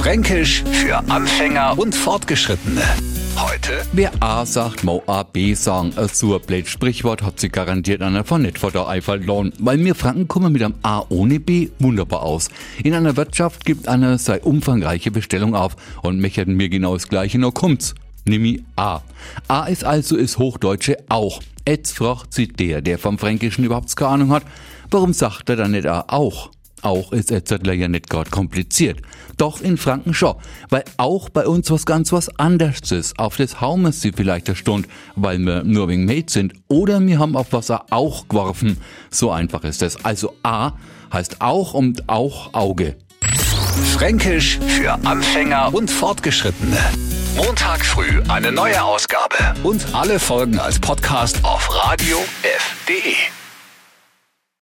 Fränkisch für Anfänger und Fortgeschrittene. Heute Wer A sagt, mau A B sagen. Ein blöd Sprichwort hat sie garantiert einer von nicht vor der Eifel lohn. Weil mir Franken kommen mit einem A ohne B wunderbar aus. In einer Wirtschaft gibt eine sei umfangreiche Bestellung auf und mechert mir genau das Gleiche, nur kommt's. Nimi A. A ist also ist Hochdeutsche auch. Jetzt fragt sie der, der vom Fränkischen überhaupt keine Ahnung hat, warum sagt er dann nicht A auch? Auch ist Etzettler ja nicht gerade kompliziert. Doch in Franken schon, weil auch bei uns was ganz was anderes ist. Auf das hauen wir sie vielleicht eine Stunde, weil wir nur wegen Mate sind. Oder wir haben auf Wasser auch geworfen. So einfach ist es. Also A heißt auch und auch Auge. Fränkisch für Anfänger und Fortgeschrittene. Montag früh eine neue Ausgabe und alle Folgen als Podcast auf radiof.de.